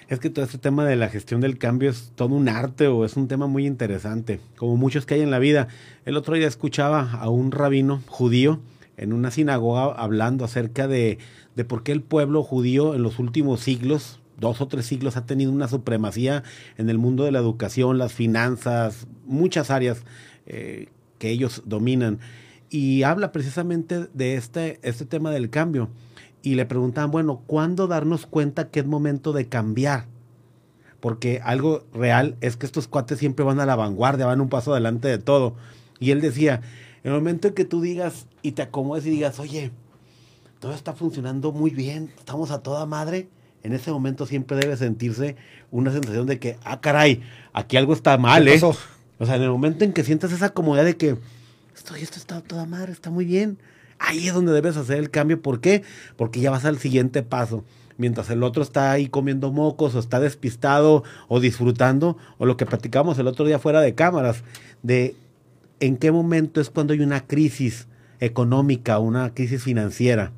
Es que todo este tema de la gestión del cambio es todo un arte o es un tema muy interesante, como muchos que hay en la vida. El otro día escuchaba a un rabino judío en una sinagoga hablando acerca de, de por qué el pueblo judío en los últimos siglos, dos o tres siglos, ha tenido una supremacía en el mundo de la educación, las finanzas, muchas áreas eh, que ellos dominan y habla precisamente de este, este tema del cambio. Y le preguntaban, bueno, ¿cuándo darnos cuenta que es momento de cambiar? Porque algo real es que estos cuates siempre van a la vanguardia, van un paso adelante de todo. Y él decía, En el momento en que tú digas y te acomodes y digas, oye, todo está funcionando muy bien, estamos a toda madre, en ese momento siempre debe sentirse una sensación de que, ah, caray, aquí algo está mal, ¿eh? O sea, en el momento en que sientas esa comodidad de que esto, esto está a toda madre, está muy bien, ahí es donde debes hacer el cambio. ¿Por qué? Porque ya vas al siguiente paso. Mientras el otro está ahí comiendo mocos o está despistado o disfrutando, o lo que platicamos el otro día fuera de cámaras, de en qué momento es cuando hay una crisis económica, una crisis financiera.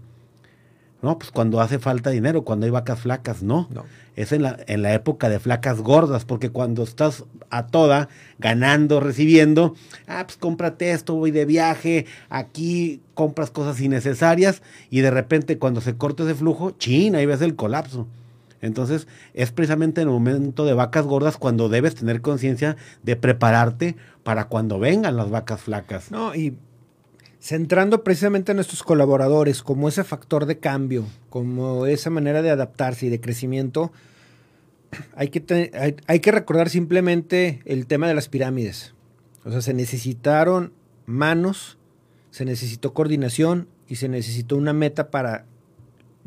No, pues cuando hace falta dinero, cuando hay vacas flacas, no. no. Es en la, en la época de flacas gordas, porque cuando estás a toda, ganando, recibiendo, ah, pues cómprate esto, voy de viaje, aquí compras cosas innecesarias y de repente cuando se corta ese flujo, chin, ahí ves el colapso. Entonces es precisamente en el momento de vacas gordas cuando debes tener conciencia de prepararte para cuando vengan las vacas flacas. No, y centrando precisamente a nuestros colaboradores como ese factor de cambio, como esa manera de adaptarse y de crecimiento, *clears throat* hay que, hay, que recordar simplemente el tema de las pirámides. O sea, se necesitaron manos, se necesitó coordinación y se necesitó una meta para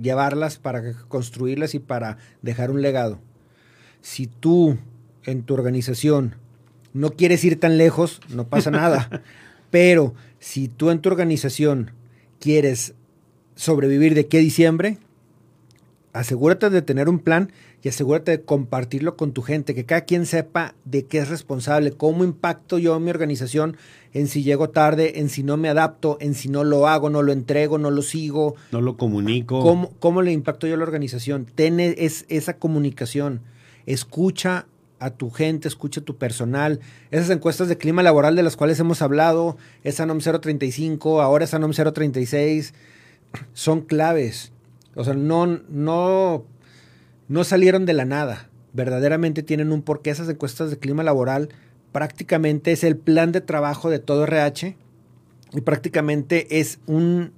llevarlas, para construirlas y para dejar un legado. Si tú en tu organización no quieres ir tan lejos, no pasa nada. *laughs* Pero si tú en tu organización quieres sobrevivir de qué diciembre, asegúrate de tener un plan y asegúrate de compartirlo con tu gente, que cada quien sepa de qué es responsable, cómo impacto yo en mi organización en si llego tarde, en si no me adapto, en si no lo hago, no lo entrego, no lo sigo. No lo comunico. ¿Cómo, cómo le impacto yo a la organización? Ten es, esa comunicación. Escucha a tu gente, escucha a tu personal. Esas encuestas de clima laboral de las cuales hemos hablado, esa NOM 035, ahora esa NOM 036, son claves. O sea, no, no, no salieron de la nada. Verdaderamente tienen un porqué. Esas encuestas de clima laboral prácticamente es el plan de trabajo de todo RH y prácticamente es un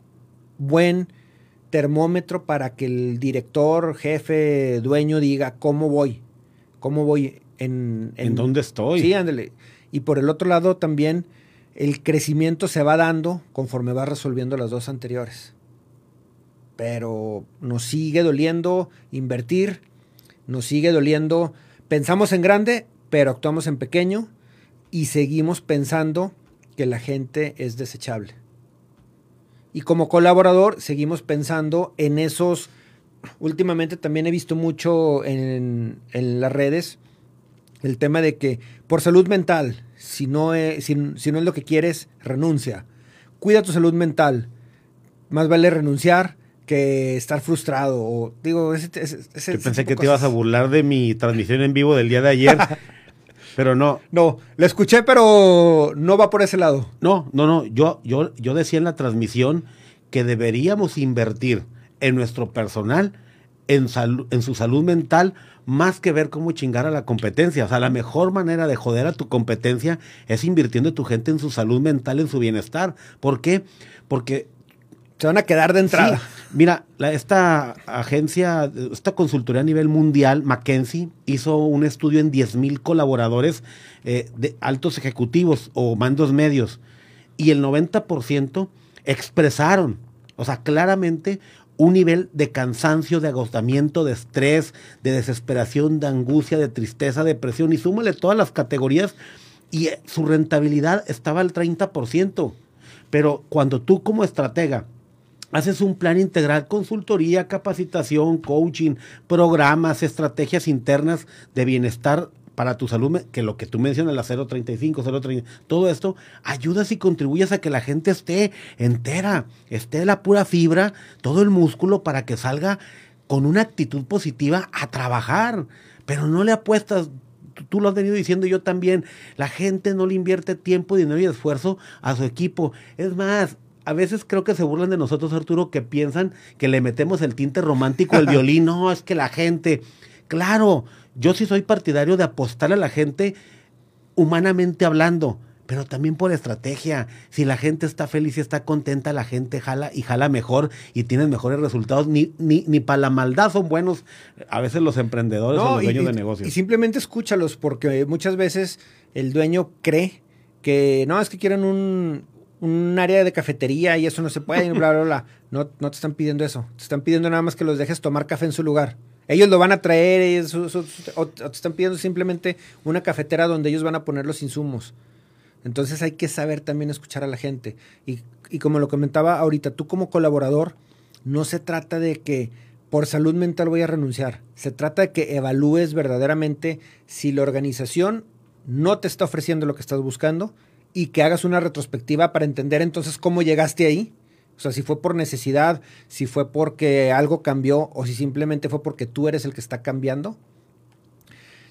buen termómetro para que el director, jefe, dueño diga cómo voy, cómo voy en... ¿En, dónde estoy? Sí, ándale. Y por el otro lado también el crecimiento se va dando conforme va resolviendo las dos anteriores. Pero nos sigue doliendo invertir, nos sigue doliendo, pensamos en grande, pero actuamos en pequeño y seguimos pensando que la gente es desechable. Y como colaborador seguimos pensando en esos, últimamente también he visto mucho en, las redes el tema de que por salud mental, si no, es, si, no es lo que quieres, renuncia. Cuida tu salud mental. Más vale renunciar que estar frustrado. O, digo, Yo pensé que te ibas a burlar de mi transmisión en vivo del día de ayer. *laughs* Pero no. No, lo escuché, pero no va por ese lado. No, no, no. Yo, yo, yo decía en la transmisión que deberíamos invertir en nuestro personal, en, en su salud mental, más que ver cómo chingar a la competencia. O sea, la mejor manera de joder a tu competencia es invirtiendo tu gente en su salud mental, en su bienestar. ¿Por qué? Porque se van a quedar de entrada. Mira, esta agencia, esta consultoría a nivel mundial, McKinsey, hizo un estudio en 10 mil colaboradores eh, de altos ejecutivos o mandos medios y el 90% expresaron, o sea, claramente un nivel de cansancio, de agotamiento, de estrés, de desesperación, de angustia, de tristeza, depresión y súmale todas las categorías y eh, su rentabilidad estaba al 30%. Pero cuando tú como estratega Haces un plan integral, consultoría, capacitación, coaching, programas, estrategias internas de bienestar para tu salud, que lo que tú mencionas, la 035, 030, todo esto, ayudas y contribuyes a que la gente esté entera, esté la pura fibra, todo el músculo para que salga con una actitud positiva a trabajar. Pero no le apuestas, tú lo has venido diciendo yo también, la gente no le invierte tiempo, dinero y esfuerzo a su equipo. Es más, a veces creo que se burlan de nosotros, Arturo, que piensan que le metemos el tinte romántico al violín. *laughs* No, es que la gente. Claro, yo sí soy partidario de apostar a la gente humanamente hablando, pero también por estrategia. Si la gente está feliz y está contenta, la gente jala y jala mejor y tiene mejores resultados. Ni, ni, ni para la maldad son buenos a veces los emprendedores o los dueños de negocios. Y simplemente escúchalos, porque muchas veces el dueño cree que no, es que quieren un, un área de cafetería y eso no se puede, bla, bla, bla. No, no te están pidiendo eso. Te están pidiendo nada más que los dejes tomar café en su lugar. Ellos lo van a traer o, te están pidiendo simplemente una cafetera donde ellos van a poner los insumos. Entonces hay que saber también escuchar a la gente. Y, y como lo comentaba ahorita, tú como colaborador, no se trata de que por salud mental voy a renunciar. Se trata de que evalúes verdaderamente si la organización no te está ofreciendo lo que estás buscando y que hagas una retrospectiva para entender entonces cómo llegaste ahí. O sea, si fue por necesidad, si fue porque algo cambió o si simplemente fue porque tú eres el que está cambiando.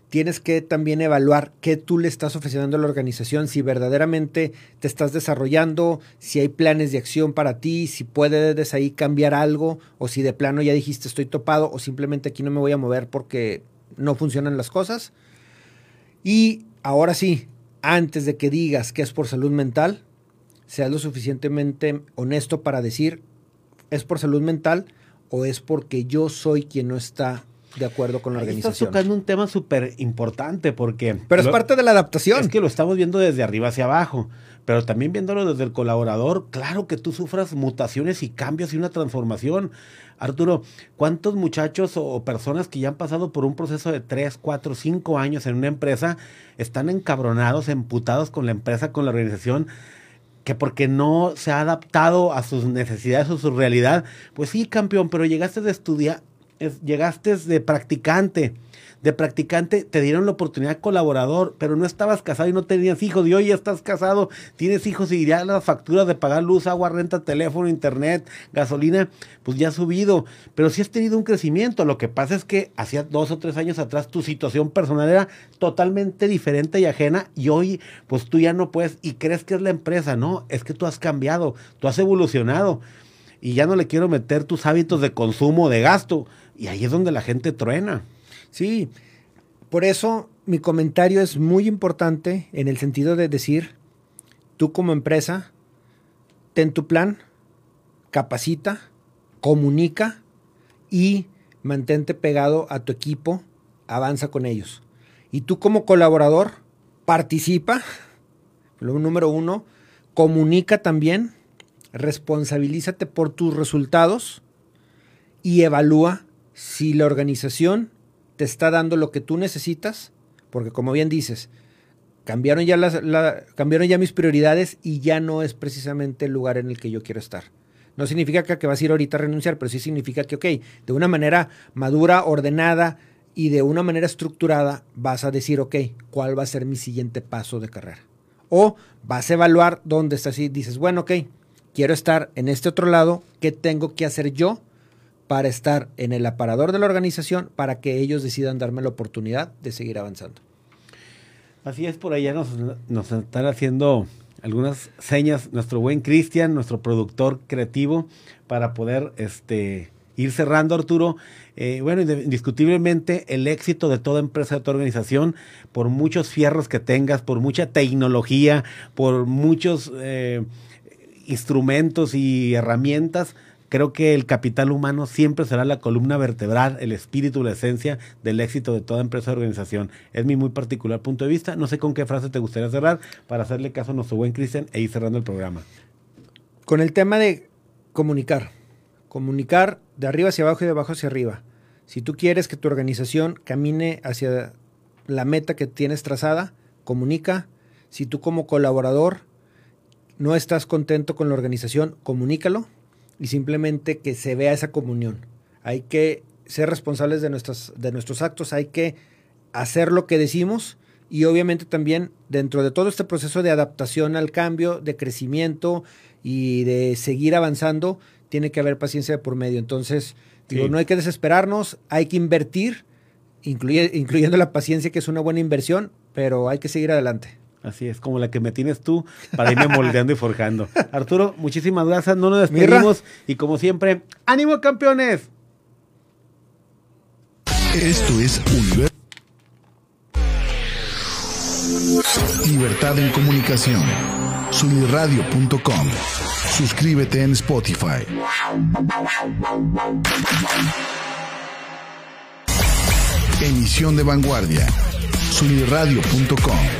Tienes que también evaluar qué tú le estás ofreciendo a la organización, si verdaderamente te estás desarrollando, si hay planes de acción para ti, si puedes ahí cambiar algo o si de plano ya dijiste estoy topado o simplemente aquí no me voy a mover porque no funcionan las cosas. Y ahora sí, antes de que digas que es por salud mental, seas lo suficientemente honesto para decir, ¿es por salud mental o es porque yo soy quien no está de acuerdo con la organización? Estás tocando un tema súper importante porque... Pero es parte de la adaptación. Es que lo estamos viendo desde arriba hacia abajo, pero también viéndolo desde el colaborador, claro que tú sufras mutaciones y cambios y una transformación. Arturo, ¿cuántos muchachos o personas que ya han pasado por un proceso de 3, 4, 5 años en una empresa están encabronados, emputados con la empresa, con la organización? que porque no se ha adaptado a sus necesidades o su realidad, pues sí, campeón, pero llegaste de estudiar, llegaste de practicante, de practicante te dieron la oportunidad de colaborador, pero no estabas casado y no tenías hijos, y hoy ya estás casado, tienes hijos y ya las facturas de pagar luz, agua, renta, teléfono, internet, gasolina, pues ya ha subido, pero sí has tenido un crecimiento. Lo que pasa es que hacía dos o tres años atrás tu situación personal era totalmente diferente y ajena, y hoy pues tú ya no puedes y crees que es la empresa, no, es que tú has cambiado, tú has evolucionado y ya no le quiero meter tus hábitos de consumo, de gasto. Y ahí es donde la gente truena. Sí, por eso mi comentario es muy importante en el sentido de decir, tú como empresa, ten tu plan, capacita, comunica y mantente pegado a tu equipo, avanza con ellos. Y tú como colaborador, participa, lo número uno, comunica también, responsabilízate por tus resultados y evalúa si la organización te está dando lo que tú necesitas, porque como bien dices, cambiaron ya, las, cambiaron ya mis prioridades y ya no es precisamente el lugar en el que yo quiero estar. No significa que, vas a ir ahorita a renunciar, pero sí significa que, ok, de una manera madura, ordenada y de una manera estructurada, vas a decir, ok, ¿cuál va a ser mi siguiente paso de carrera? O vas a evaluar dónde estás y dices, bueno, ok, quiero estar en este otro lado, ¿qué tengo que hacer yo para estar en el aparador de la organización para que ellos decidan darme la oportunidad de seguir avanzando. Así es, por allá nos, están haciendo algunas señas nuestro buen Cristian, nuestro productor creativo, para poder este, ir cerrando, Arturo. Eh, bueno, indiscutiblemente el éxito de toda empresa, de toda organización, por muchos fierros que tengas, por mucha tecnología, por muchos eh, instrumentos y herramientas, Creo que el capital humano siempre será la columna vertebral, el espíritu, la esencia del éxito de toda empresa o organización. Es mi muy particular punto de vista. No sé con qué frase te gustaría cerrar para hacerle caso a nuestro buen Cristian e ir cerrando el programa. Con el tema de comunicar. Comunicar de arriba hacia abajo y de abajo hacia arriba. Si tú quieres que tu organización camine hacia la meta que tienes trazada, comunica. Si tú como colaborador no estás contento con la organización, comunícalo y simplemente que se vea esa comunión. Hay que ser responsables de, nuestras, de nuestros actos, hay que hacer lo que decimos y obviamente también dentro de todo este proceso de adaptación al cambio, de crecimiento y de seguir avanzando, tiene que haber paciencia por medio. Entonces, digo, no hay que desesperarnos, hay que invertir, incluyendo la paciencia, que es una buena inversión, pero hay que seguir adelante. Así es, como la que me tienes tú para irme *laughs* moldeando y forjando. Arturo, muchísimas gracias. No nos despedimos. Y como siempre, ¡ánimo, campeones! Esto es Universo. Libertad en comunicación. Sunirradio.com. Suscríbete en Spotify. Emisión de vanguardia. Sunirradio.com.